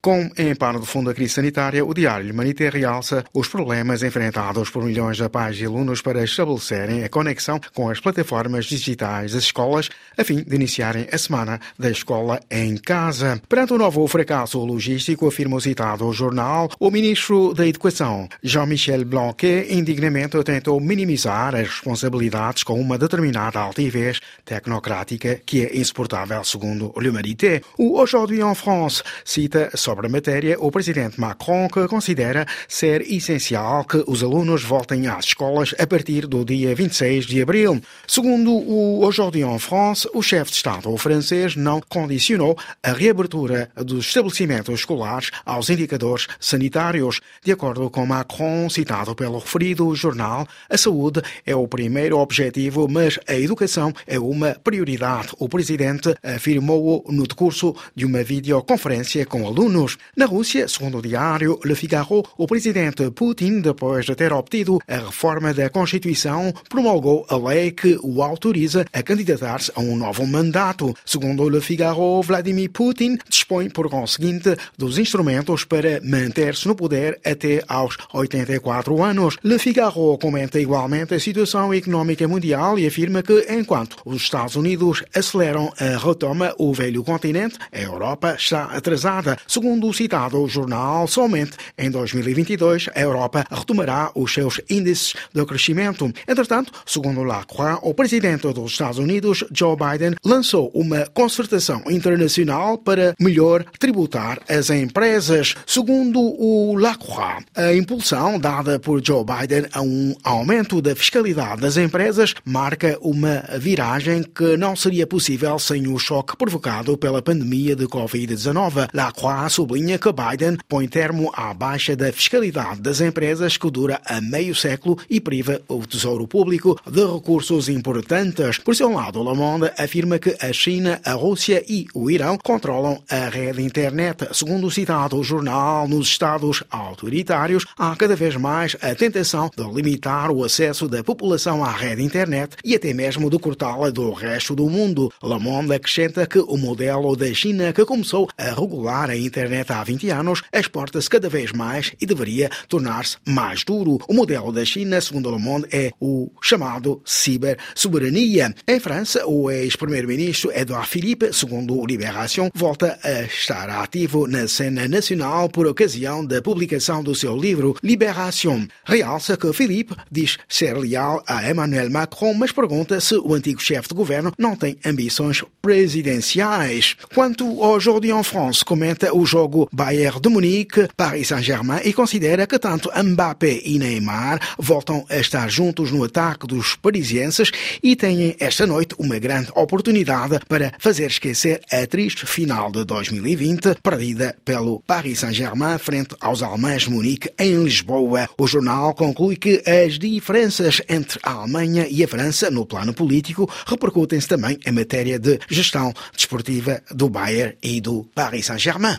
Com em pano de fundo da crise sanitária, o Diário Humanité realça os problemas enfrentados por milhões de pais e alunos para estabelecerem a conexão com as plataformas digitais das escolas, a fim de iniciarem a semana da escola em casa. Perante o novo fracasso logístico, afirma o citado jornal, o ministro da Educação, Jean-Michel Blanquet, indignamente tentou minimizar as responsabilidades com uma determinada altivez tecnocrática que é insuportável, segundo o L'Humanité. O Aujourd'hui en France cita Sobre a matéria, o presidente Macron que considera ser essencial que os alunos voltem às escolas a partir do dia 26 de abril. Segundo o Aujourd'hui en France, o chefe de Estado francês não condicionou a reabertura dos estabelecimentos escolares aos indicadores sanitários. De acordo com Macron, citado pelo referido jornal, a saúde é o primeiro objetivo, mas a educação é uma prioridade. O presidente afirmou no decurso de uma videoconferência com alunos na Rússia, segundo o diário Le Figaro, o presidente Putin, depois de ter obtido a reforma da Constituição, promulgou a lei que o autoriza a candidatar-se a um novo mandato. Segundo Le Figaro, Vladimir Putin dispõe, por conseguinte, dos instrumentos para manter-se no poder até aos 84 anos. Le Figaro comenta igualmente a situação económica mundial e afirma que, enquanto os Estados Unidos aceleram a retoma, o velho continente, a Europa, está atrasada. Segundo o citado jornal, somente em 2022 a Europa retomará os seus índices de crescimento. Entretanto, segundo Lacroix, o presidente dos Estados Unidos, Joe Biden, lançou uma concertação internacional para melhor tributar as empresas. Segundo o Lacroix, a impulsão dada por Joe Biden a um aumento da fiscalidade das empresas marca uma viragem que não seria possível sem o choque provocado pela pandemia de Covid-19. Lacroix sublinha que Biden põe termo à baixa da fiscalidade das empresas que dura a meio século e priva o Tesouro Público de recursos importantes. Por seu lado, Le Monde afirma que a China, a Rússia e o Irão controlam a rede internet. Segundo o citado jornal, nos Estados autoritários há cada vez mais a tentação de limitar o acesso da população à rede internet e até mesmo de cortá-la do resto do mundo. Le Monde acrescenta que o modelo da China, que começou a regular a internet, internet há 20 anos exporta-se cada vez mais e deveria tornar-se mais duro. O modelo da China, segundo Le Monde, é o chamado cibersoberania. Em França, o ex-primeiro-ministro Edouard Philippe, segundo Libération, volta a estar ativo na cena nacional por ocasião da publicação do seu livro Libération. Realça que Philippe diz ser leal a Emmanuel Macron, mas pergunta se o antigo chefe de governo não tem ambições presidenciais. Quanto ao Jordi en France, comenta o jogo Bayern de Munique, Paris Saint-Germain e considera que tanto Mbappé e Neymar voltam a estar juntos no ataque dos parisienses e têm esta noite uma grande oportunidade para fazer esquecer a triste final de 2020 perdida pelo Paris Saint-Germain frente aos alemães Munique em Lisboa. O jornal conclui que as diferenças entre a Alemanha e a França no plano político repercutem-se também em matéria de gestão desportiva do Bayern e do Paris Saint-Germain.